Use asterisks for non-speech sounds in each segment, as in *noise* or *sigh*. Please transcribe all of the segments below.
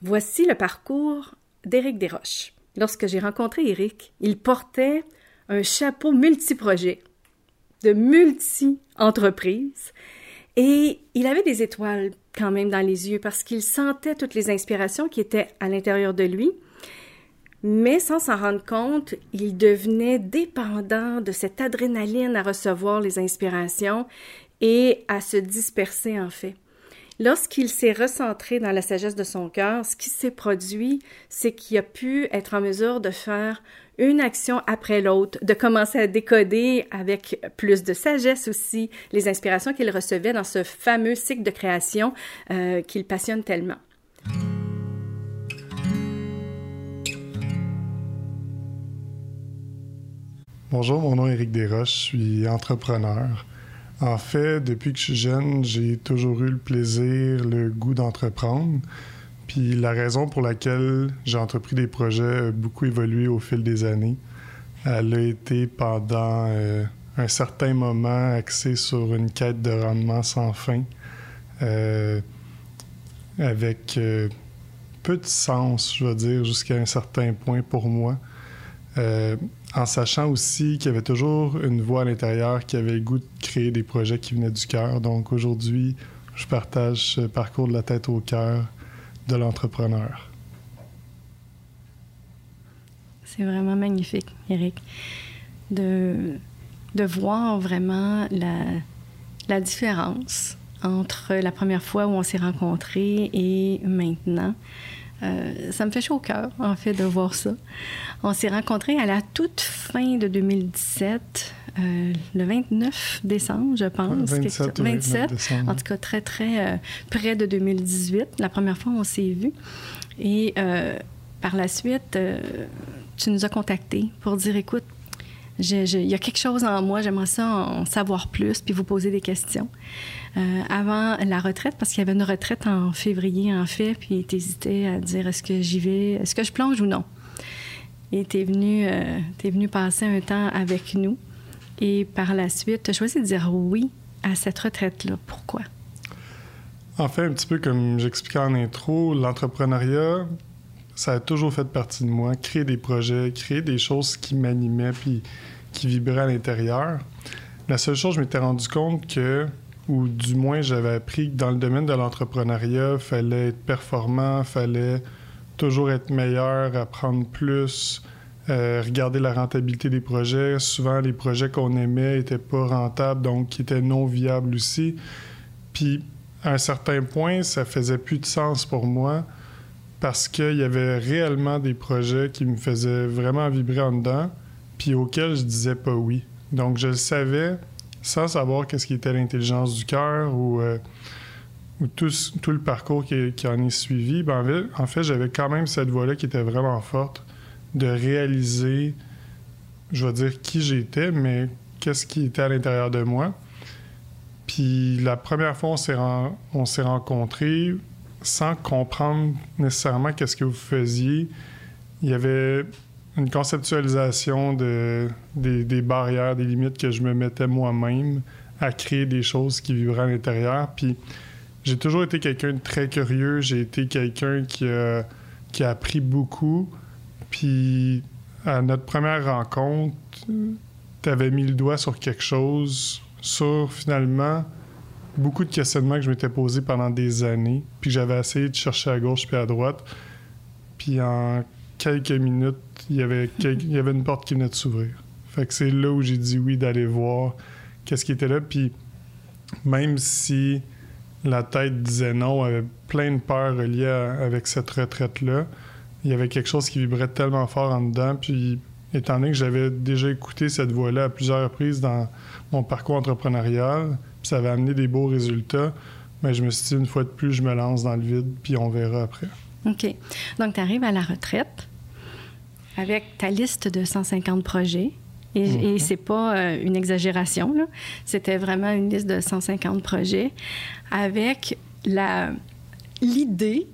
Voici le parcours d'Éric Desroches. Lorsque j'ai rencontré Éric, il portait un chapeau multi-projet, de multi-entreprises, et il avait des étoiles quand même dans les yeux parce qu'il sentait toutes les inspirations qui étaient à l'intérieur de lui, mais sans s'en rendre compte, il devenait dépendant de cette adrénaline à recevoir les inspirations et à se disperser en fait. Lorsqu'il s'est recentré dans la sagesse de son cœur, ce qui s'est produit, c'est qu'il a pu être en mesure de faire une action après l'autre, de commencer à décoder avec plus de sagesse aussi les inspirations qu'il recevait dans ce fameux cycle de création euh, qu'il passionne tellement. Bonjour, mon nom est Éric Desroches, je suis entrepreneur. En fait, depuis que je suis jeune, j'ai toujours eu le plaisir, le goût d'entreprendre. Puis la raison pour laquelle j'ai entrepris des projets a beaucoup évolué au fil des années. Elle a été pendant euh, un certain moment axée sur une quête de rendement sans fin, euh, avec euh, peu de sens, je veux dire, jusqu'à un certain point pour moi en sachant aussi qu'il y avait toujours une voix à l'intérieur qui avait le goût de créer des projets qui venaient du cœur. Donc aujourd'hui, je partage ce parcours de la tête au cœur de l'entrepreneur. C'est vraiment magnifique, Eric, de, de voir vraiment la, la différence entre la première fois où on s'est rencontrés et maintenant. Euh, ça me fait chaud au cœur, en fait, de voir ça. On s'est rencontrés à la toute fin de 2017, euh, le 29 décembre, je pense. 27, 27 en tout cas, très, très euh, près de 2018. La première fois, on s'est vus. Et par la suite, tu nous as contactés pour dire, écoute, il y a quelque chose en moi, j'aimerais ça en savoir plus, puis vous poser des questions. Euh, avant la retraite, parce qu'il y avait une retraite en février, en fait, puis tu hésitais à dire est-ce que j'y vais, est-ce que je plonge ou non? Et tu es, euh, venu passer un temps avec nous. Et par la suite, tu as choisi de dire oui à cette retraite-là. Pourquoi? En fait, un petit peu comme j'expliquais en intro, l'entrepreneuriat, ça a toujours fait partie de moi. Créer des projets, créer des choses qui m'animaient puis qui vibraient à l'intérieur. La seule chose, je m'étais rendu compte que, ou du moins j'avais appris que dans le domaine de l'entrepreneuriat, fallait être performant, fallait toujours être meilleur, apprendre plus, euh, regarder la rentabilité des projets. Souvent, les projets qu'on aimait n'étaient pas rentables, donc qui étaient non viables aussi. Puis, à un certain point, ça faisait plus de sens pour moi parce qu'il y avait réellement des projets qui me faisaient vraiment vibrer en dedans, puis auxquels je disais pas oui. Donc je le savais sans savoir qu'est-ce qui était l'intelligence du cœur ou, euh, tout, le parcours qui, en est suivi. Ben, en fait, j'avais quand même cette voie-là qui était vraiment forte de réaliser, je vais dire qui j'étais, mais qu'est-ce qui était à l'intérieur de moi. Puis la première fois on s'est rencontrés, sans comprendre nécessairement qu'est-ce que vous faisiez, il y avait une conceptualisation de, des, barrières, des limites que je me mettais moi-même à créer des choses qui vivraient à l'intérieur. Puis j'ai toujours été quelqu'un de très curieux, j'ai été quelqu'un qui a, qui a appris beaucoup. Puis à notre première rencontre, tu avais mis le doigt sur quelque chose, sur finalement beaucoup de questionnements que je m'étais posés pendant des années, puis j'avais essayé de chercher à gauche puis à droite. Puis en quelques minutes, il y avait, une porte qui venait de s'ouvrir. Fait que c'est là où j'ai dit oui d'aller voir qu'est-ce qui était là. Puis même si la tête disait non, avait plein de peurs reliées avec cette retraite-là, il y avait quelque chose qui vibrait tellement fort en dedans. Puis étant donné que j'avais déjà écouté cette voix-là à plusieurs reprises dans mon parcours entrepreneurial, ça avait amené des beaux résultats. Mais je me suis dit, une fois de plus, je me lance dans le vide, puis on verra après. OK. Donc, tu arrives à la retraite avec ta liste de 150 projets. Et, ce mhm. c'est pas euh, une exagération. C'était vraiment une liste de 150 projets avec l'idée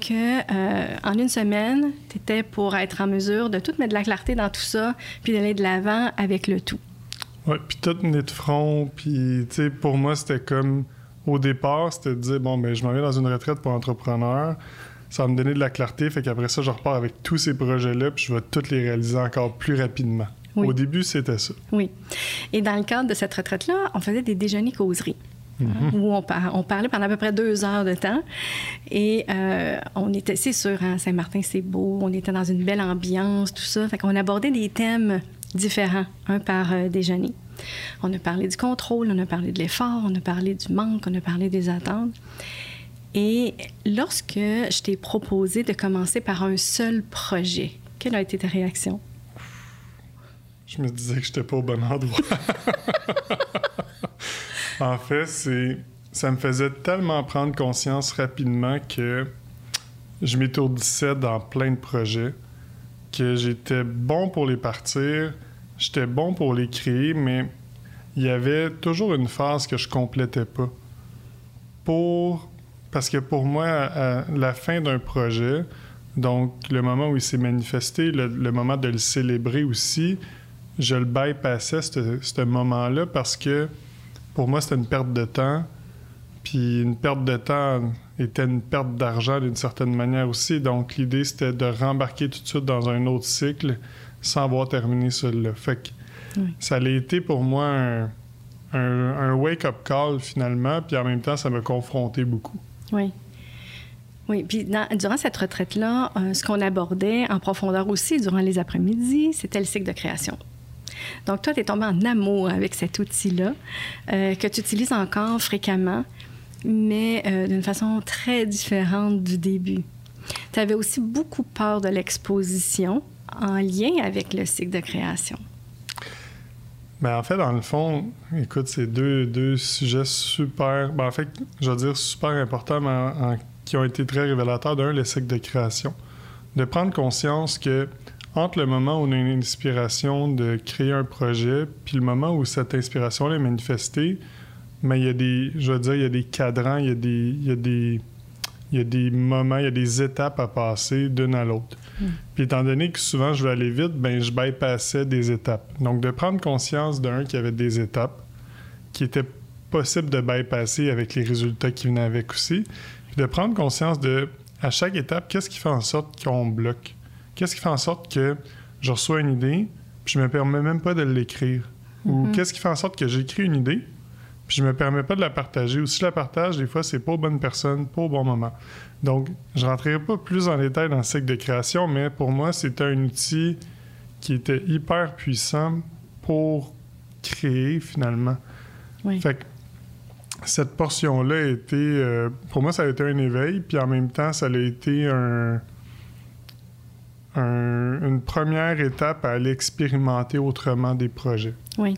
que euh, en une semaine, tu étais pour être en mesure de tout mettre de la clarté dans tout ça, puis d'aller de l'avant avec le tout. Oui, puis tout venait de front. Puis, tu sais, pour moi, c'était comme. Au départ, c'était de dire, bon, ben, je m'en vais dans une retraite pour entrepreneur. ça va me donner de la clarté. Fait qu'après ça, je repars avec tous ces projets-là, puis je vais tous les réaliser encore plus rapidement. Au début, c'était ça. Oui. Et dans le cadre de cette retraite-là, on faisait des déjeuners causeries. Mm-hmm. où on, on, parlait pendant à peu près deux heures de temps. Et euh, on était, c'est sûr, hein, Saint-Martin, c'est beau, on était dans une belle ambiance, tout ça. Fait qu'on abordait des thèmes différents, un par euh, déjeuner. On a parlé du contrôle, on a parlé de l'effort, on a parlé du manque, on a parlé des attentes. Et lorsque je t'ai proposé de commencer par un seul projet, quelle a été ta réaction? Je me disais que j'étais pas au bon endroit. *laughs* en fait, ça me faisait tellement prendre conscience rapidement que je m'étourdissais dans plein de projets, que j'étais bon pour les partir, j'étais bon pour les créer, mais il y avait toujours une phase que je complétais pas. Pour parce que pour moi, à la fin d'un projet, donc le moment où il s'est manifesté, le, moment de le célébrer aussi, je le bypassais, ce moment-là, parce que pour moi, c'était une perte de temps. Puis une perte de temps était une perte d'argent d'une certaine manière aussi. Donc l'idée, c'était de rembarquer tout de suite dans un autre cycle sans avoir terminé celui-là. Fait que ça a été pour moi un, un wake-up call finalement, puis en même temps, ça m'a confronté beaucoup. Oui. Oui, puis durant cette retraite-là, euh, ce qu'on abordait en profondeur aussi durant les après-midi, c'était le cycle de création. Donc, toi, tu es tombé en amour avec cet outil-là, euh, que tu utilises encore fréquemment, mais euh, d'une façon très différente du début. Tu avais aussi beaucoup peur de l'exposition en lien avec le cycle de création. Ben, en fait, dans le fond, écoute, c'est deux, deux sujets super, ben, en fait, je veux dire super importants, mais qui ont été très révélateurs. D'un, le cycle de création. De prendre conscience que entre le moment où on a une inspiration de créer un projet, puis le moment où cette inspiration est manifestée, mais il y a des, je veux dire, il y a des cadrans, il y a des, il y a des, il y a des moments, il y a des étapes à passer d'une à l'autre. Hmm. Puis étant donné que souvent je veux aller vite, ben je bypassais des étapes. Donc de prendre conscience d'un qu'il y avait des étapes qui étaient possibles de bypasser avec les résultats qui venaient avec aussi, puis de prendre conscience de à chaque étape, qu'est-ce qui fait en sorte qu'on bloque? Qu'est-ce qui fait en sorte que je reçois une idée, puis je me permets même pas de l'écrire? Ou hmm. qu'est-ce qui fait en sorte que j'écris une idée, puis je me permets pas de la partager. Ou si je la partage, des fois, c'est pas aux bonnes personnes, pas au bon moment. Donc, je rentrerai pas plus en détail dans le cycle de création, mais pour moi, c'était un outil qui était hyper puissant pour créer finalement. Fait que cette portion-là a été, euh, pour moi, ça a été un éveil, puis en même temps, ça a été un, une première étape à aller expérimenter autrement des projets. Oui.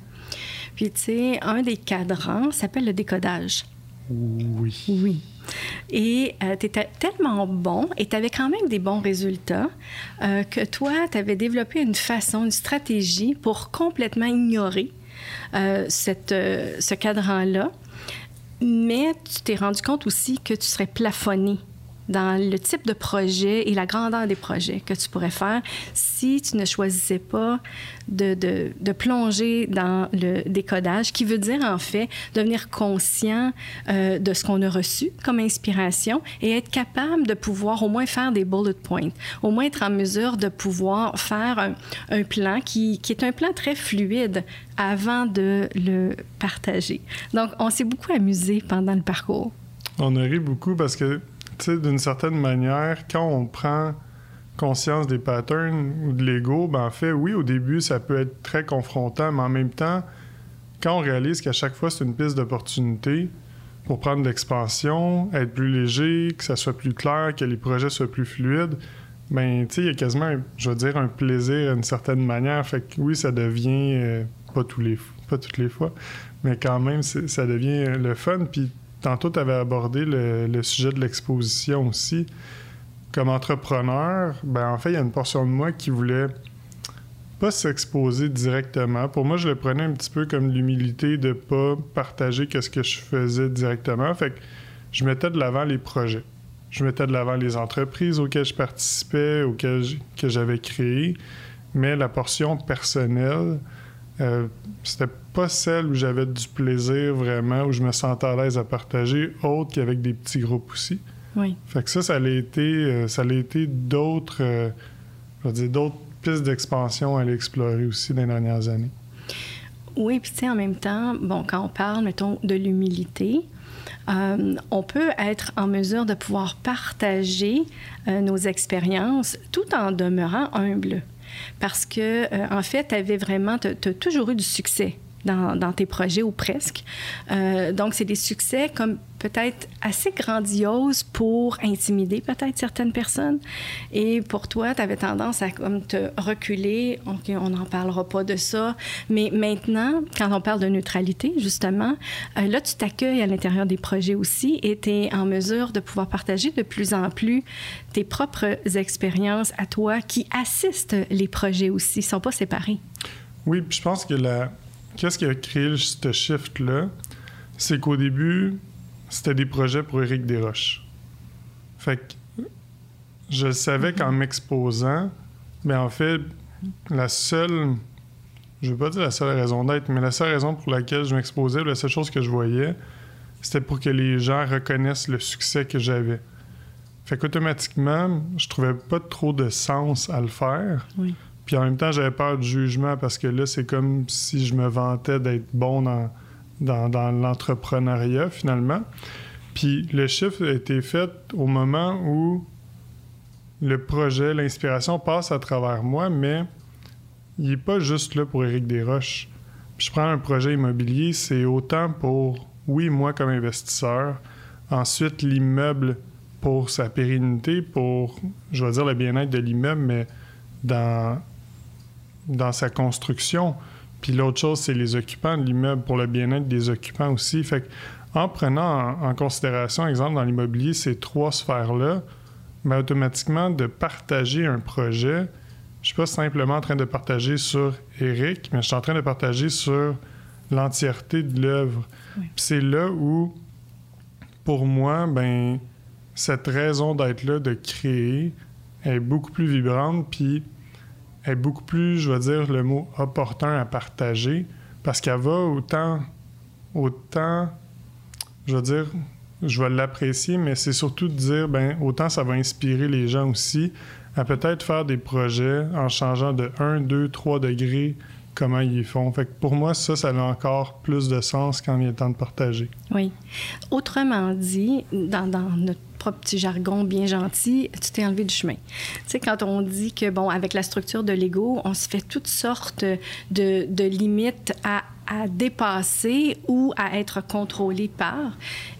Puis, tu sais, un des cadrans s'appelle le décodage. Oui. Oui. Et euh, tu étais tellement bon et tu avais quand même des bons résultats euh, que toi, tu avais développé une façon, une stratégie pour complètement ignorer euh, cette, ce cadran-là. Mais tu t'es rendu compte aussi que tu serais plafonné dans le type de projet et la grandeur des projets que tu pourrais faire si tu ne choisissais pas de, de, plonger dans le décodage, qui veut dire en fait devenir conscient euh, de ce qu'on a reçu comme inspiration et être capable de pouvoir au moins faire des bullet points, au moins être en mesure de pouvoir faire un, un plan qui, qui est un plan très fluide avant de le partager. Donc, on s'est beaucoup amusé pendant le parcours. On a ri beaucoup parce que d'une certaine manière, quand on prend conscience des patterns ou de l'ego, ben en fait, oui, au début, ça peut être très confrontant, mais en même temps, quand on réalise qu'à chaque fois, c'est une piste d'opportunité pour prendre l'expansion, être plus léger, que ça soit plus clair, que les projets soient plus fluides, ben, tu sais, il y a quasiment, je veux dire, un plaisir d'une certaine manière. Fait que oui, ça devient, euh, pas, tous les, toutes les fois, mais quand même, ça devient le fun. Tantôt, tu avais abordé le, sujet de l'exposition aussi. Comme entrepreneur, ben en fait, il y a une portion de moi qui voulait pas s'exposer directement. Pour moi, je le prenais un petit peu comme l'humilité de pas partager ce que je faisais directement. Fait que je mettais de l'avant les projets. Je mettais de l'avant les entreprises auxquelles je participais, auxquelles que j'avais créé. Mais la portion personnelle, euh, c'était pas celle où j'avais du plaisir vraiment, où je me sentais à l'aise à partager, autre qu'avec des petits groupes aussi. Oui. Fait que ça, ça a été, euh, ça été d'autres, euh, je veux dire, d'autres pistes d'expansion à aller explorer aussi dans les dernières années. Oui, puis tu sais, en même temps, bon, quand on parle, mettons, de l'humilité, euh, on peut être en mesure de pouvoir partager euh, nos expériences tout en demeurant humble. Parce que, euh, en fait, tu avais vraiment, tu toujours eu du succès dans, tes projets ou presque. Euh, donc, c'est des succès comme peut-être assez grandioses pour intimider peut-être certaines personnes. Et pour toi, tu avais tendance à comme te reculer. OK, on n'en parlera pas de ça. Mais maintenant, quand on parle de neutralité, justement, euh, là, tu t'accueilles à l'intérieur des projets aussi et tu es en mesure de pouvoir partager de plus en plus tes propres expériences à toi qui assistent les projets aussi. Ils ne sont pas séparés. Oui, je pense que la, qu'est-ce qui a créé ce shift-là? C'est qu'au début, c'était des projets pour Éric Desroches. Fait que je savais qu'en mhm. m'exposant, mais en fait, la seule, je veux pas dire la seule raison d'être, mais la seule raison pour laquelle je m'exposais, la seule chose que je voyais, c'était pour que les gens reconnaissent le succès que j'avais. Fait qu'automatiquement, je trouvais pas trop de sens à le faire. Oui. Puis en même temps, j'avais peur du jugement parce que là, c'est comme si je me vantais d'être bon dans, dans, l'entrepreneuriat finalement. Puis le chiffre a été fait au moment où le projet, l'inspiration passe à travers moi, mais il n'est pas juste là pour Éric Desroches. Puis je prends un projet immobilier, c'est autant pour, oui, moi comme investisseur, ensuite l'immeuble pour sa pérennité, pour, je vais dire, le bien-être de l'immeuble, mais dans dans sa construction. Puis l'autre chose, c'est les occupants de l'immeuble pour le bien-être des occupants aussi. Fait en prenant en, considération, exemple, dans l'immobilier, ces trois sphères-là, mais ben, automatiquement, de partager un projet, je suis pas simplement en train de partager sur Eric, mais je suis en train de partager sur l'entièreté de l'œuvre. Puis c'est là où, pour moi, ben cette raison d'être là, de créer, est beaucoup plus vibrante. Puis est beaucoup plus, je vais dire, le mot opportun à partager parce qu'elle va autant, autant, je veux dire, je vais l'apprécier, mais c'est surtout de dire, ben autant ça va inspirer les gens aussi à peut-être faire des projets en changeant de 1, 2, 3 degrés comment ils font. Fait pour moi, ça, ça a encore plus de sens quand il est temps de partager. Oui. Autrement dit, dans, dans notre propre petit jargon bien gentil, tu t'es enlevé du chemin. Tu sais, quand on dit que, bon, avec la structure de l'ego, on se fait toutes sortes de, de limites à à dépasser ou à être contrôlé par.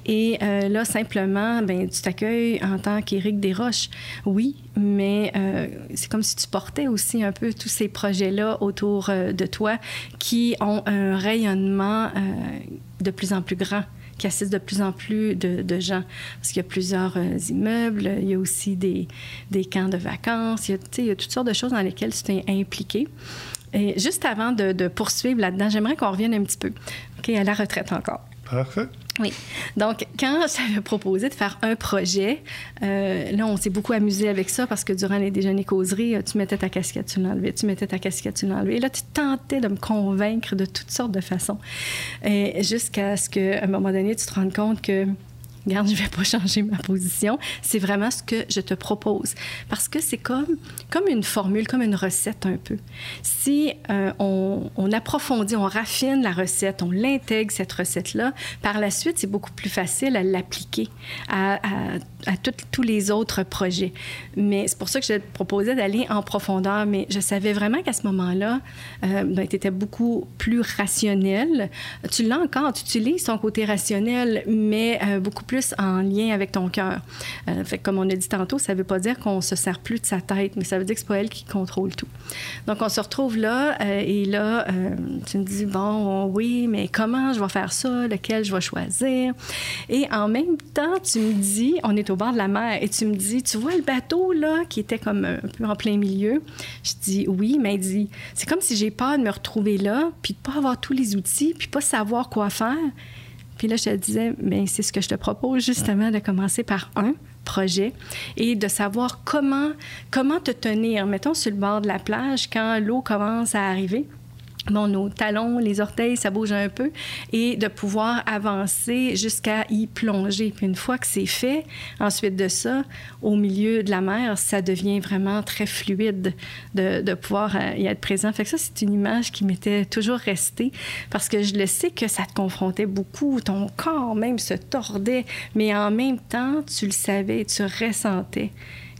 Et euh, là, simplement, ben, tu t'accueilles en tant qu'Éric Desroches. Oui, mais euh, c'est comme si tu portais aussi un peu tous ces projets-là autour euh, de toi qui ont un rayonnement de plus en plus grand qui assiste de plus en plus de, gens. Parce qu'il y a plusieurs immeubles, il y a aussi des, des camps de vacances, il y a toutes sortes de choses dans lesquelles tu t'es impliqué. Et juste avant de, poursuivre là-dedans, j'aimerais qu'on revienne un petit peu OK, à la retraite encore. Parfait. Oui. Donc, quand j'avais proposé de faire un projet, euh, là, on s'est beaucoup amusé avec ça parce que durant les déjeuners causeries, euh, tu mettais ta casquette, tu l'enlevais, tu mettais ta casquette, tu l'enlevais. Et là, tu tentais de me convaincre de toutes sortes de façons. Jusqu'à ce qu'à un moment donné, tu te rendes compte que Regarde, je vais pas changer ma position. C'est vraiment ce que je te propose. Parce que c'est comme, comme une formule, comme une recette un peu. Si euh, on, on, approfondit, on raffine la recette, on l'intègre, cette recette-là, par la suite, c'est beaucoup plus facile à l'appliquer à, à, à tous les autres projets. Mais c'est pour ça que je te proposais d'aller en profondeur. Mais je savais vraiment qu'à ce moment-là, euh, ben, tu étais beaucoup plus rationnel. Tu l'as encore, tu utilises ton côté rationnel, mais euh, beaucoup plus en lien avec ton cœur. Euh, comme on a dit tantôt, ça ne veut pas dire qu'on se sert plus de sa tête, mais ça veut dire que c'est pas elle qui contrôle tout. Donc, on se retrouve là, euh, et là, tu me dis, bon, oui, mais comment je vais faire ça, lequel je vais choisir? Et en même temps, tu me dis, on est au bord de la mer et tu me dis, tu vois le bateau là qui était comme un peu en plein milieu? Je dis oui, mais il dit, c'est comme si j'ai peur de me retrouver là, puis de pas avoir tous les outils, puis pas savoir quoi faire. Puis là, je te disais, mais c'est ce que je te propose justement de commencer par un projet et de savoir comment comment te tenir, mettons sur le bord de la plage quand l'eau commence à arriver bon, nos talons, les orteils, ça bouge un peu, et de pouvoir avancer jusqu'à y plonger. Puis une fois que c'est fait, ensuite de ça, au milieu de la mer, ça devient vraiment très fluide de, de pouvoir euh, y être présent. Fait que ça, c'est une image qui m'était toujours restée parce que je le sais que ça te confrontait beaucoup, ton corps même se tordait, mais en même temps, tu le savais, tu ressentais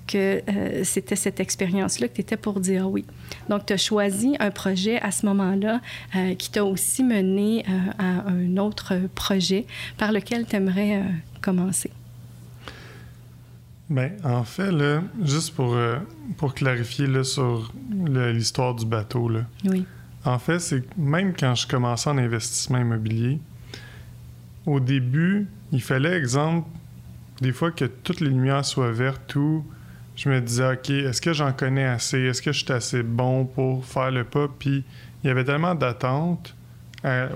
que euh, c'était cette expérience-là que tu étais pour dire oui. Donc, tu as choisi un projet à ce moment-là euh, qui t'a aussi mené euh, à un autre projet par lequel tu aimerais commencer. Bien, en fait, là, juste pour, pour clarifier là, sur l'histoire du bateau, là, oui. en fait, c'est que même quand je commençais en investissement immobilier, au début, il fallait, exemple, des fois que toutes les lumières soient vertes ou je me disais, OK, est-ce que j'en connais assez? Est-ce que je suis assez bon pour faire le pas? Puis il y avait tellement d'attentes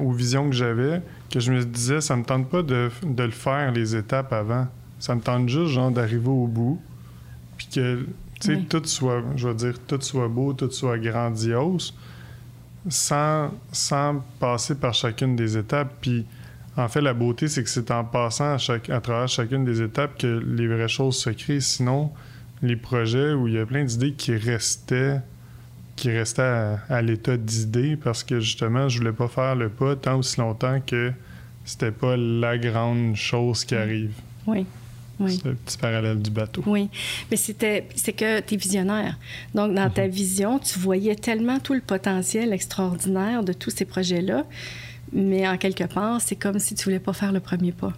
aux visions que j'avais que je me disais, ça me tente pas de, le faire les étapes avant. Ça me tente juste, genre, d'arriver au bout. Puis que, tu sais, tout soit, je veux dire, tout soit beau, tout soit grandiose, sans, sans passer par chacune des étapes. Puis, en fait, la beauté, c'est que c'est en passant à, chaque, à travers chacune des étapes que les vraies choses se créent. Sinon, les projets où il y a plein d'idées qui restaient qui restaient à, l'état d'idées parce que justement je voulais pas faire le pas tant aussi longtemps que c'était pas la grande chose qui arrive. Oui. Oui. C'est le petit parallèle du bateau. Oui, mais c'était c'est que tu es visionnaire. Donc dans ta mhm. vision, tu voyais tellement tout le potentiel extraordinaire de tous ces projets-là, mais en quelque part, c'est comme si tu voulais pas faire le premier pas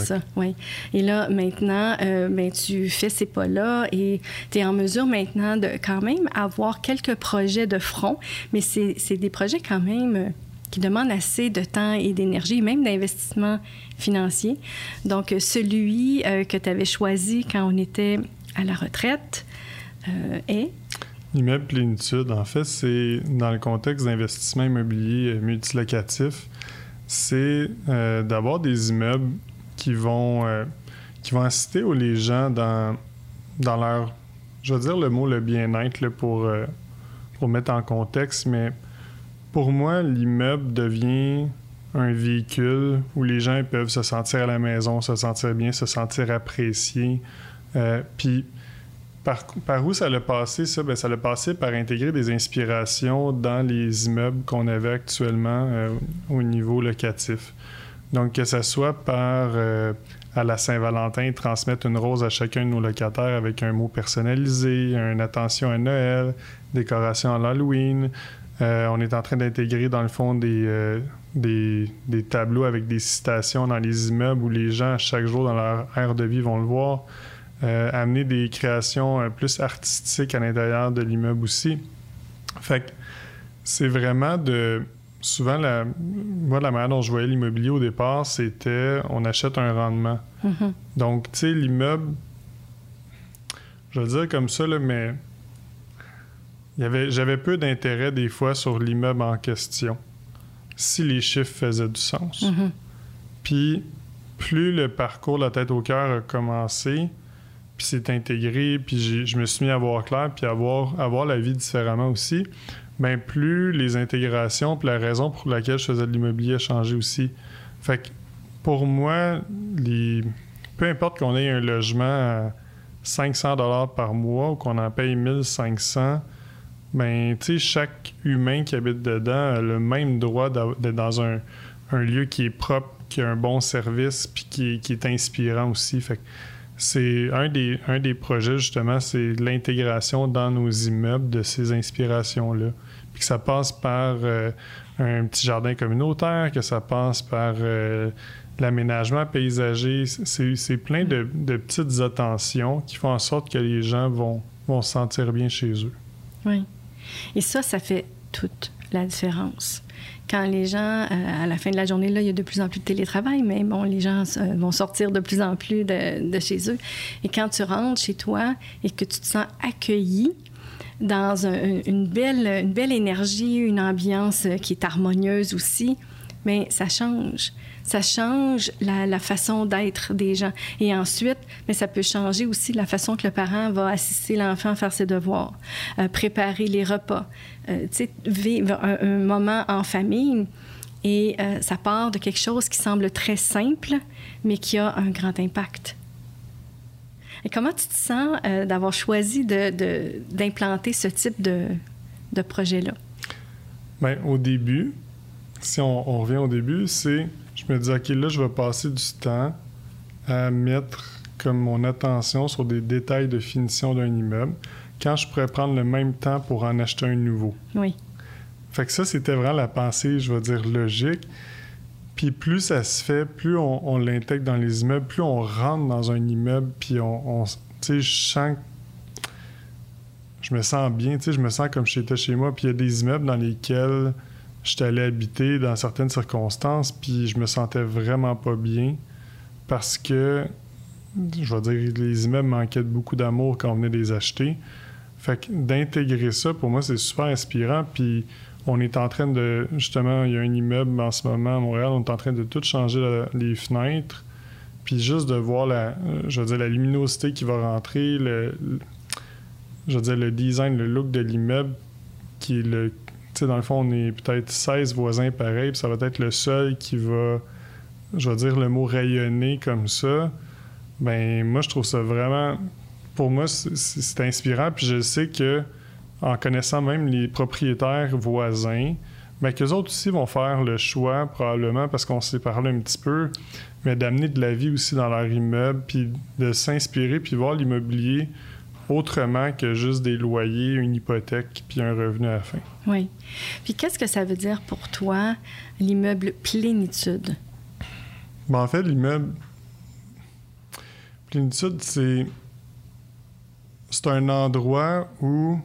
ça. Oui. Et là, maintenant, euh, ben, tu fais ces pas-là et tu es en mesure maintenant de quand même avoir quelques projets de front, mais c'est des projets quand même euh, qui demandent assez de temps et d'énergie, même d'investissement financier. Donc, celui euh, que tu avais choisi quand on était à la retraite est... L'immeuble Plénitude, en fait, c'est dans le contexte d'investissement immobilier multilocatif, c'est d'avoir des immeubles qui vont, euh, qui vont inciter les gens dans, dans leur, je veux dire le mot le bien-être pour, euh, pour mettre en contexte, mais pour moi, l'immeuble devient un véhicule où les gens peuvent se sentir à la maison, se sentir bien, se sentir appréciés. Euh, puis, par, par, où ça l'a passé, ça? Bien, ça l'a passé par intégrer des inspirations dans les immeubles qu'on avait actuellement au niveau locatif. Donc, que ce soit par euh, à la Saint-Valentin, transmettre une rose à chacun de nos locataires avec un mot personnalisé, une attention à Noël, décoration à l'Halloween. Euh, on est en train d'intégrer, dans le fond, euh, des, des, tableaux avec des citations dans les immeubles où les gens, chaque jour dans leur aire de vie, vont le voir. amener des créations plus artistiques à l'intérieur de l'immeuble aussi. Fait c'est vraiment de souvent, la, moi, la manière dont je voyais l'immobilier au départ, c'était on achète un rendement. Mm-hmm. Donc, tu sais, l'immeuble, je vais le dire comme ça, là, mais j'avais peu d'intérêt des fois sur l'immeuble en question, si les chiffres faisaient du sens. Mm-hmm. Puis, plus le parcours La tête au cœur a commencé, puis s'est intégré, puis je me suis mis à voir clair, puis à voir, à voir la vie différemment aussi ben plus les intégrations, puis la raison pour laquelle je faisais de l'immobilier a changé aussi. Fait que pour moi, peu importe qu'on ait un logement à 500 dollars par mois ou qu'on en paye 1500, ben tu sais, chaque humain qui habite dedans a le même droit d'être dans un, lieu qui est propre, qui a un bon service, puis qui, qui est inspirant aussi. Fait c'est un des, un des projets, justement, c'est l'intégration dans nos immeubles de ces inspirations-là. Puis que ça passe par euh, un petit jardin communautaire, que ça passe par euh, l'aménagement paysager. C'est plein de, de, petites attentions qui font en sorte que les gens vont, vont se sentir bien chez eux. Oui. Et ça, ça fait toute la différence quand les gens, euh, à la fin de la journée, là, il y a de plus en plus de télétravail, mais bon, les gens euh, vont sortir de plus en plus de, chez eux. Et quand tu rentres chez toi et que tu te sens accueilli, dans une, belle, une belle énergie, une ambiance qui est harmonieuse aussi, mais ça change. Ça change la, façon d'être des gens. Et ensuite, mais ça peut changer aussi la façon que le parent va assister l'enfant à faire ses devoirs, euh, préparer les repas, euh, vivre un, moment en famille. Et euh, ça part de quelque chose qui semble très simple, mais qui a un grand impact. Et comment tu te sens d'avoir choisi d'implanter ce type de, de projet-là? Bien, au début, si on, revient au début, c'est je me dis, OK, là, je vais passer du temps à mettre comme mon attention sur des détails de finition d'un immeuble quand je pourrais prendre le même temps pour en acheter un nouveau. Oui. Fait que ça, c'était vraiment la pensée, je vais dire, logique. Puis plus ça se fait, plus on, l'intègre dans les immeubles, plus on rentre dans un immeuble, puis on, tu sais, je sens je me sens bien, tu sais, je me sens comme j'étais chez moi. Puis il y a des immeubles dans lesquels j'étais allé habiter dans certaines circonstances, puis je me sentais vraiment pas bien parce que, je vais dire, les immeubles manquaient de beaucoup d'amour quand on venait les acheter. Fait que d'intégrer ça, pour moi, c'est super inspirant. Puis on est en train de, justement, il y a un immeuble en ce moment à Montréal, on est en train de tout changer les fenêtres. Puis juste de voir la, je veux dire, la luminosité qui va rentrer, le je veux dire, le design, le look de l'immeuble, qui est le. Dans le fond, on est peut-être 16 voisins pareils, puis ça va être le seul qui va, je veux dire, le mot rayonner comme ça. Ben, moi, je trouve ça vraiment. Pour moi, c'est inspirant, puis je sais que, en connaissant même les propriétaires voisins, mais ben, qu'eux autres aussi vont faire le choix, probablement, parce qu'on s'est parlé un petit peu, mais d'amener de la vie aussi dans leur immeuble, puis de s'inspirer, puis voir l'immobilier autrement que juste des loyers, une hypothèque puis un revenu à la fin. Oui. Puis qu'est-ce que ça veut dire pour toi, l'immeuble plénitude? Ben, en fait, l'immeuble plénitude, c'est c'est un endroit où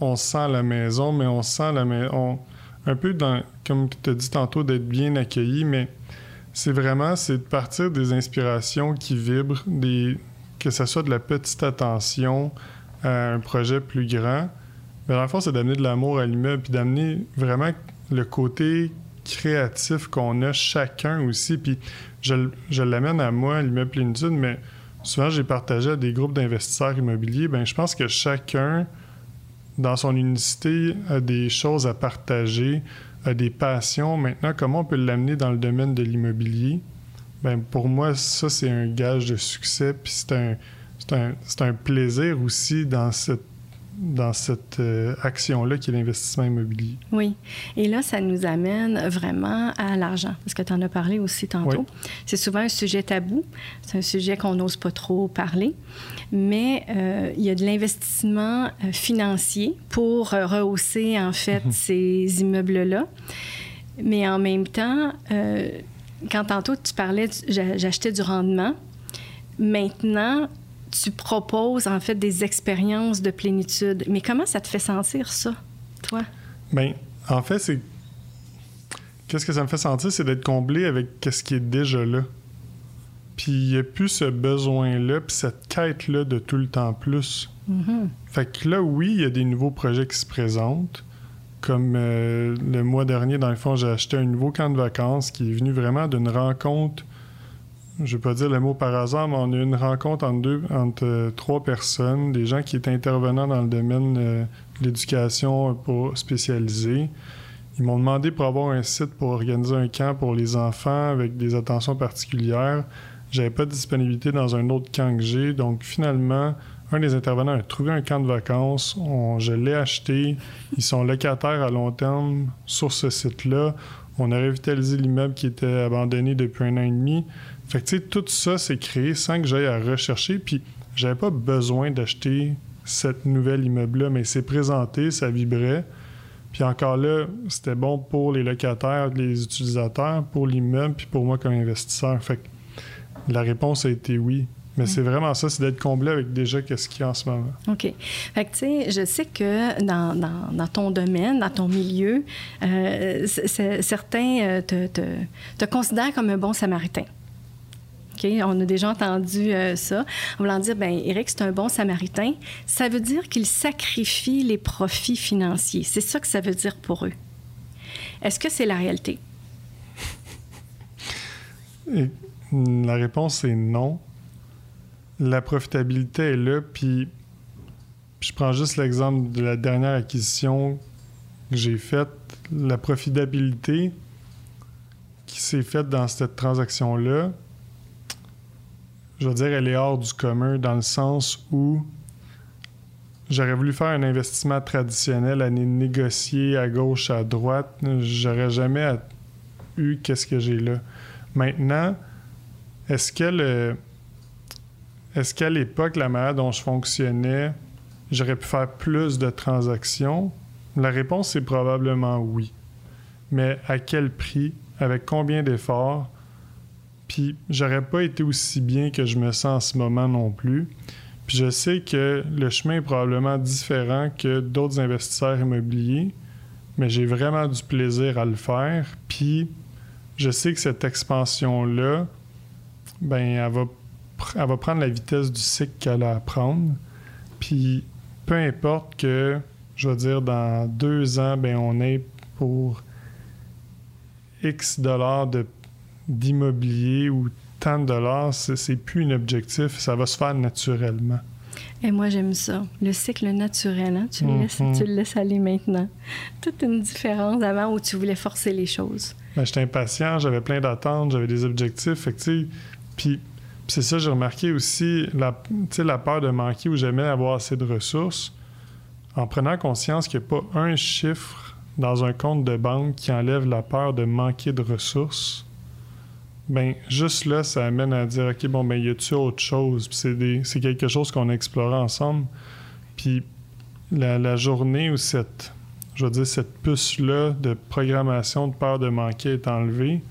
on sent la maison, mais on sent la maison un peu dans, comme tu as dit tantôt, d'être bien accueilli, mais c'est vraiment c'est de partir des inspirations qui vibrent, des, que ce soit de la petite attention à un projet plus grand. Mais dans le fond, c'est d'amener de l'amour à l'immeuble, puis d'amener vraiment le côté créatif qu'on a chacun aussi. Puis je, je l'amène à moi, l'immeuble Plénitude, mais souvent j'ai partagé à des groupes d'investisseurs immobiliers. Bien, je pense que chacun, dans son unicité, a des choses à partager, a des passions. Maintenant, comment on peut l'amener dans le domaine de l'immobilier? Ben, pour moi, ça, c'est un gage de succès. Puis c'est un, un, un, plaisir aussi dans cette dans cette euh, action-là qui est l'investissement immobilier. Oui. Et là, ça nous amène vraiment à l'argent, parce que tu en as parlé aussi tantôt. C'est souvent un sujet tabou. C'est un sujet qu'on n'ose pas trop parler. Mais euh, il y a de l'investissement euh, financier pour rehausser, en fait, mhm. ces immeubles-là. Mais en même temps, quand tantôt tu parlais, j'achetais du rendement. Maintenant, tu proposes en fait des expériences de plénitude. Mais comment ça te fait sentir ça, toi? Bien, en fait, c'est. Qu'est-ce que ça me fait sentir, c'est d'être comblé avec ce qui est déjà là. Puis il n'y a plus ce besoin-là, puis cette quête-là de tout le temps plus. Mm-hmm. Fait que là, oui, il y a des nouveaux projets qui se présentent. Comme euh, le mois dernier, dans le fond, j'ai acheté un nouveau camp de vacances qui est venu vraiment d'une rencontre. Je ne vais pas dire le mot par hasard, mais on a eu une rencontre entre, deux, entre euh, trois personnes, des gens qui étaient intervenants dans le domaine euh, de l'éducation pour spécialisée. Ils m'ont demandé pour avoir un site pour organiser un camp pour les enfants avec des attentions particulières. J'avais pas de disponibilité dans un autre camp que j'ai, donc finalement, un des intervenants a trouvé un camp de vacances. je l'ai acheté. Ils sont locataires à long terme sur ce site-là. On a revitalisé l'immeuble qui était abandonné depuis un an et demi. Fait que, tout ça s'est créé sans que j'aille à rechercher. Puis, j'avais pas besoin d'acheter cette nouvelle immeuble-là, mais c'est présenté, ça vibrait. Puis encore là, c'était bon pour les locataires, les utilisateurs, pour l'immeuble, puis pour moi comme investisseur. Fait que la réponse a été oui. Mais c'est vraiment ça, c'est d'être comblé avec déjà qu'est-ce qu'il y a en ce moment. OK. Fait que, tu sais, je sais que dans, dans, dans, ton domaine, dans ton milieu, euh, certains euh, te, te, te, considèrent comme un bon samaritain. OK? On a déjà entendu euh, ça. En voulant dire, ben Eric, c'est un bon samaritain. Ça veut dire qu'il sacrifie les profits financiers. C'est ça que ça veut dire pour eux. Est-ce que c'est la réalité? la réponse est non. La profitabilité est là, puis je prends juste l'exemple de la dernière acquisition que j'ai faite. La profitabilité qui s'est faite dans cette transaction-là, je veux dire, elle est hors du commun dans le sens où j'aurais voulu faire un investissement traditionnel, aller négocier à gauche, à droite. J'aurais jamais eu qu'est-ce que j'ai là. Maintenant, est-ce que est-ce qu'à l'époque, la manière dont je fonctionnais, j'aurais pu faire plus de transactions? La réponse est probablement oui. Mais à quel prix? Avec combien d'efforts? Puis j'aurais pas été aussi bien que je me sens en ce moment non plus. Puis je sais que le chemin est probablement différent que d'autres investisseurs immobiliers, mais j'ai vraiment du plaisir à le faire. Puis je sais que cette expansion-là, ben, elle va, elle va prendre la vitesse du cycle qu'elle a à prendre. Puis, peu importe que, je veux dire, dans deux ans, ben, on est pour X dollars d'immobilier ou tant de dollars, c'est plus un objectif, ça va se faire naturellement. Et moi, j'aime ça. Le cycle naturel, hein? tu, le laisses, mhm. tu le laisses aller maintenant. Toute une différence avant où tu voulais forcer les choses. Ben, j'étais impatient, j'avais plein d'attentes, j'avais des objectifs. Fait que, puis c'est ça, j'ai remarqué aussi la, la peur de manquer ou jamais avoir assez de ressources. En prenant conscience qu'il n'y a pas un chiffre dans un compte de banque qui enlève la peur de manquer de ressources, ben juste là, ça amène à dire OK, bon, ben, y a-tu autre chose? c'est, quelque chose qu'on a exploré ensemble. Puis la, la journée où cette je veux dire, cette puce-là de programmation de peur de manquer est enlevée,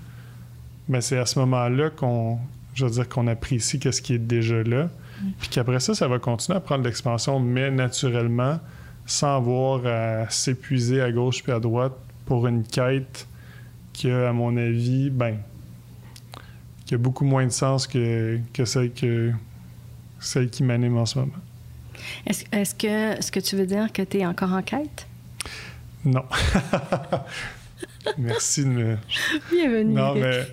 mais c'est à ce moment-là qu'on, je veux dire, qu'on apprécie ce qui est déjà là. Mm. Puis qu'après ça, ça va continuer à prendre l'expansion, mais naturellement, sans avoir à s'épuiser à gauche puis à droite pour une quête qui a, à mon avis, ben, qui a beaucoup moins de sens que, que celle, que, celle qui m'anime en ce moment. Est-ce, est-ce que ce que tu veux dire que tu es encore en quête? Non. *laughs* Merci de me. Bienvenue. Non, mais,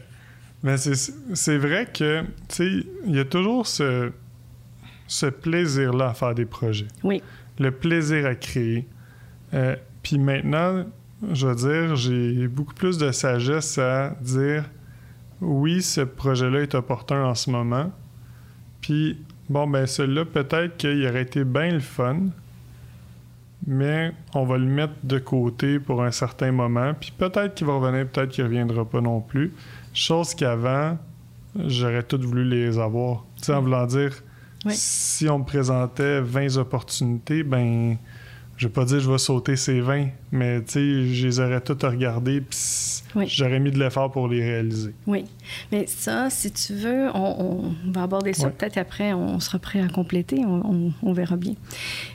mais c'est vrai que, tu sais, il y a toujours ce, ce plaisir-là à faire des projets. Oui. Le plaisir à créer. Euh, puis maintenant, je veux dire, j'ai beaucoup plus de sagesse à dire oui, ce projet-là est opportun en ce moment. Puis, bon, ben, celui-là, peut-être qu'il aurait été bien le fun, mais on va le mettre de côté pour un certain moment, puis peut-être qu'il va revenir, peut-être qu'il ne reviendra pas non plus. Chose qu'avant, j'aurais tout voulu les avoir. Tu sais, en voulant dire, si on me présentait 20 opportunités, ben, je vais pas dire je vais sauter ces 20, mais tu sais, je les aurais toutes regardées, puis j'aurais mis de l'effort pour les réaliser. Oui. Mais ça, si tu veux, on, va aborder ça peut-être après, on sera prêt à compléter, on, on verra bien.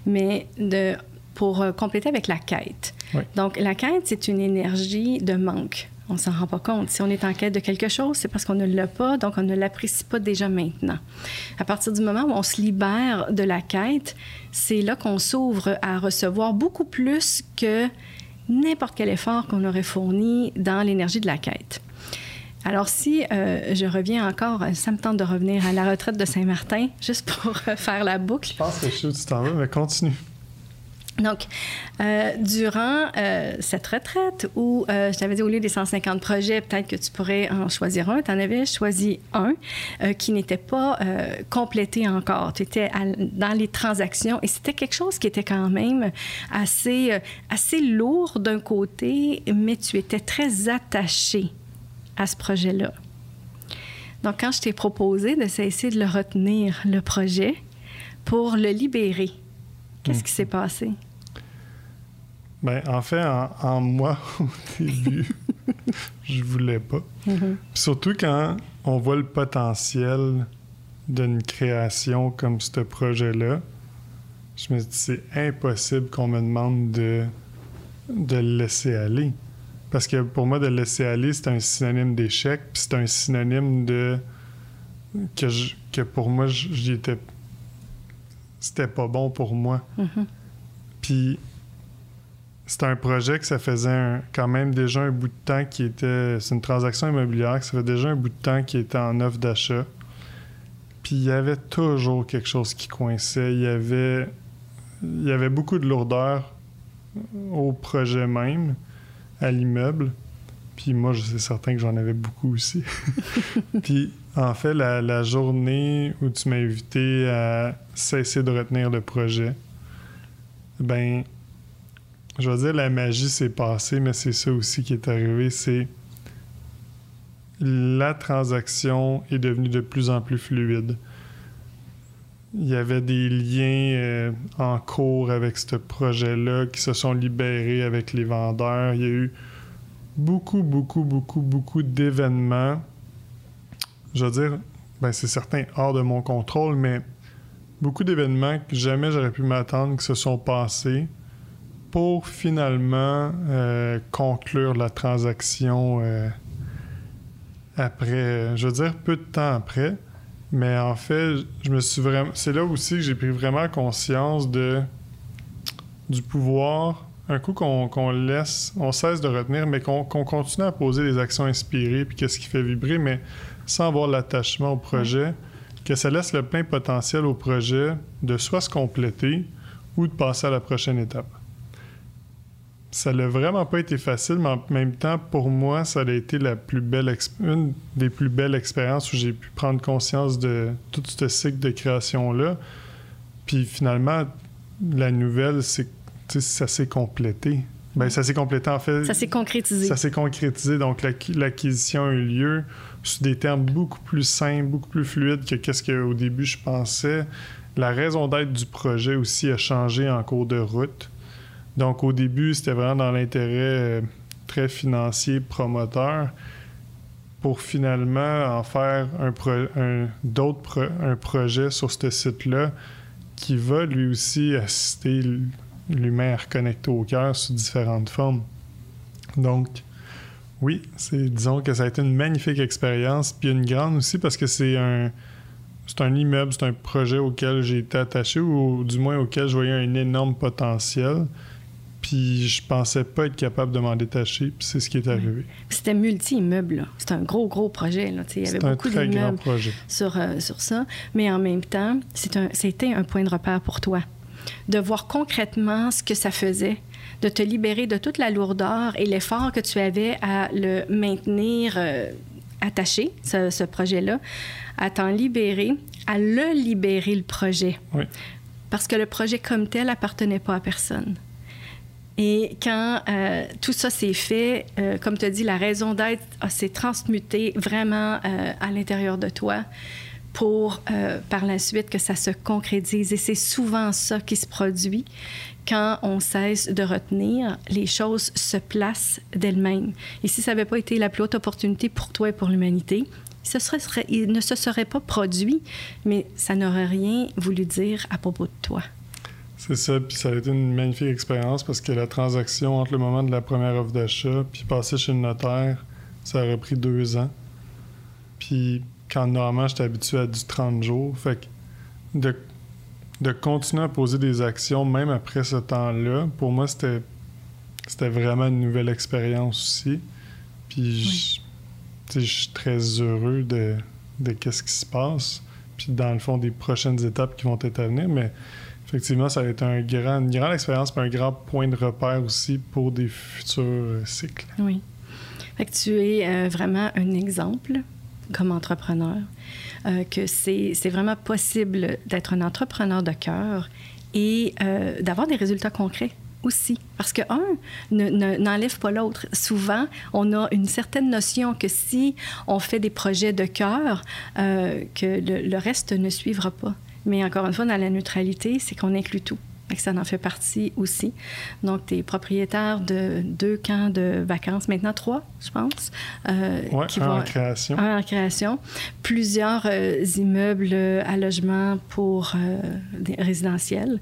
Mais de pour euh, compléter avec la quête. Donc, la quête, c'est une énergie de manque. On s'en rend pas compte. Si on est en quête de quelque chose, c'est parce qu'on ne l'a pas, donc on ne l'apprécie pas déjà maintenant. À partir du moment où on se libère de la quête, c'est là qu'on s'ouvre à recevoir beaucoup plus que n'importe quel effort qu'on aurait fourni dans l'énergie de la quête. Alors, si euh, je reviens encore, ça me tente de revenir à la retraite de Saint-Martin, juste pour *laughs* faire la boucle. Je pense que je suis tu t'en mais continue. Donc, euh, durant euh, cette retraite où euh, je t'avais dit au lieu des 150 projets, peut-être que tu pourrais en choisir un, tu en avais choisi un qui n'était pas complété encore. Tu étais dans les transactions et c'était quelque chose qui était quand même assez, assez lourd d'un côté, mais tu étais très attaché à ce projet-là. Donc, quand je t'ai proposé de cesser de le retenir, le projet, pour le libérer, Qu'est-ce hmm. qui s'est passé? Ben, en fait, en, moi, *laughs* au début, *laughs* je voulais pas. Mm-hmm. Surtout quand on voit le potentiel d'une création comme ce projet-là, je me dis c'est impossible qu'on me demande de, de le laisser aller. Parce que pour moi, de le laisser aller, c'est un synonyme d'échec, puis c'est un synonyme de. que, que pour moi, j'y étais c'était pas bon pour moi. Mm-hmm. Puis c'était un projet que ça faisait quand même déjà un bout de temps qui était. C'est une transaction immobilière que ça fait déjà un bout de temps qui était en offre d'achat. Puis il y avait toujours quelque chose qui coinçait. Il y avait, il y avait beaucoup de lourdeur au projet même, à l'immeuble. Puis moi, suis certain que j'en avais beaucoup aussi. *laughs* Puis en fait, la, la, journée où tu m'as invité à cesser de retenir le projet, ben, je veux dire, la magie s'est passée, mais c'est ça aussi qui est arrivé, c'est la transaction est devenue de plus en plus fluide. Il y avait des liens euh, en cours avec ce projet-là qui se sont libérés avec les vendeurs. Il y a eu beaucoup, beaucoup, beaucoup, beaucoup d'événements. Je veux dire, ben c'est certain hors de mon contrôle, mais beaucoup d'événements que jamais j'aurais pu m'attendre qui se sont passés pour finalement euh, conclure la transaction euh, après, je veux dire peu de temps après. Mais en fait, je me suis vraiment. C'est là aussi que j'ai pris vraiment conscience de du pouvoir. Un coup qu'on laisse, on cesse de retenir, mais qu'on continue à poser des actions inspirées, puis qu'est-ce qui fait vibrer, mais sans avoir l'attachement au projet, que ça laisse le plein potentiel au projet de soit se compléter ou de passer à la prochaine étape ça n'a vraiment pas été facile, mais en même temps, pour moi, ça a été la plus belle une des plus belles expériences où j'ai pu prendre conscience de tout ce cycle de création-là. Puis finalement, la nouvelle, c'est que ça s'est complété. Ben, ça s'est complété en fait. Ça s'est concrétisé. Ça s'est concrétisé. Donc l'acquisition a eu lieu sous des termes beaucoup plus simples, beaucoup plus fluides que qu'est-ce qu'au début je pensais. La raison d'être du projet aussi a changé en cours de route. Donc, au début, c'était vraiment dans l'intérêt euh, très financier promoteur pour finalement en faire un, un, d'autres un projet sur ce site-là qui va lui aussi assister l'humain à reconnecter au cœur sous différentes formes. Donc, oui, c'est disons que ça a été une magnifique expérience, puis une grande aussi parce que c'est un c'est un immeuble, c'est un projet auquel j'ai été attaché ou du moins auquel je voyais un énorme potentiel. Puis je pensais pas être capable de m'en détacher, puis c'est ce qui est arrivé. C'était multi-immeuble, C'était un gros, gros projet. Là. Il y avait beaucoup d'immeubles sur, euh, sur ça. Mais en même temps, c'était un, un point de repère pour toi. De voir concrètement ce que ça faisait, de te libérer de toute la lourdeur et l'effort que tu avais à le maintenir euh, attaché, ce, ce projet-là, à t'en libérer, à le libérer, le projet. Oui. Parce que le projet comme tel appartenait pas à personne. Et quand euh, tout ça s'est fait, euh, comme tu as dit, la raison d'être s'est transmutée vraiment euh, à l'intérieur de toi pour par la suite que ça se concrétise. Et c'est souvent ça qui se produit quand on cesse de retenir, les choses se placent d'elles-mêmes. Et si ça n'avait pas été la plus haute opportunité pour toi et pour l'humanité, ce il ne se serait pas produit, mais ça n'aurait rien voulu dire à propos de toi. C'est ça, puis ça a été une magnifique expérience parce que la transaction entre le moment de la première offre d'achat puis passer chez le notaire, ça aurait pris deux ans. Puis quand normalement j'étais habitué à du 30 jours, fait que de, de continuer à poser des actions même après ce temps-là, pour moi c'était c'était vraiment une nouvelle expérience aussi. Puis je suis très heureux de, de qu'est-ce qui se passe. Puis dans le fond des prochaines étapes qui vont être à venir, mais effectivement, ça va être un grand, une grande expérience, mais un grand point de repère aussi pour des futurs cycles. Oui. Fait que tu es euh, vraiment un exemple comme entrepreneur, euh, que c'est vraiment possible d'être un entrepreneur de cœur et d'avoir des résultats concrets aussi. Parce que un n'enlève pas l'autre. Souvent, on a une certaine notion que si on fait des projets de cœur, que le, reste ne suivra pas. Mais encore une fois, dans la neutralité, c'est qu'on inclut tout. Ça en fait partie aussi. Donc, tu es propriétaire de deux camps de vacances, maintenant trois, je pense. Euh, qui un vont, en création. Un en création. Plusieurs euh, immeubles à logement pour euh, des résidentiels.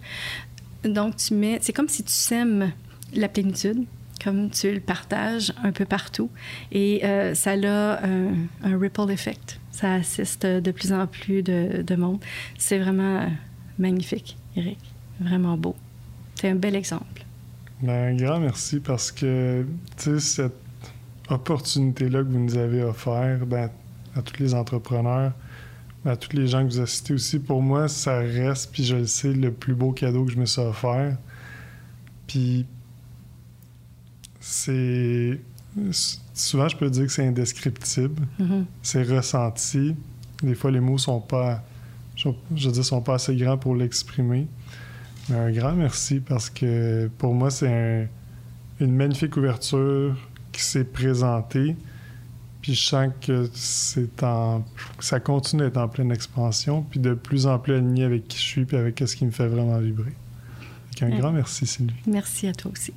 Donc, tu mets. C'est comme si tu sèmes la plénitude, comme tu le partages un peu partout. Et euh, ça a un, un ripple effect ça assiste de plus en plus de, monde. C'est vraiment magnifique, Eric. Vraiment beau. C'est un bel exemple. Ben, un grand merci parce que, tu sais, cette opportunité-là que vous nous avez offert ben, à tous les entrepreneurs, ben, à tous les gens que vous assistez aussi, pour moi, ça reste, puis je le sais, le plus beau cadeau que je me suis offert. Puis, c'est. Souvent, je peux dire que c'est indescriptible. Mhm. C'est ressenti. Des fois, les mots sont pas. Je, je veux dire, sont pas assez grands pour l'exprimer. Un grand merci parce que pour moi, c'est un- une magnifique ouverture qui s'est présentée. Puis je sens que c'est en, ça continue d'être en pleine expansion, puis de plus en plus aligné avec qui je suis, puis avec ce qui me fait vraiment vibrer. Un Ouais. grand merci, Sylvie. Merci à toi aussi.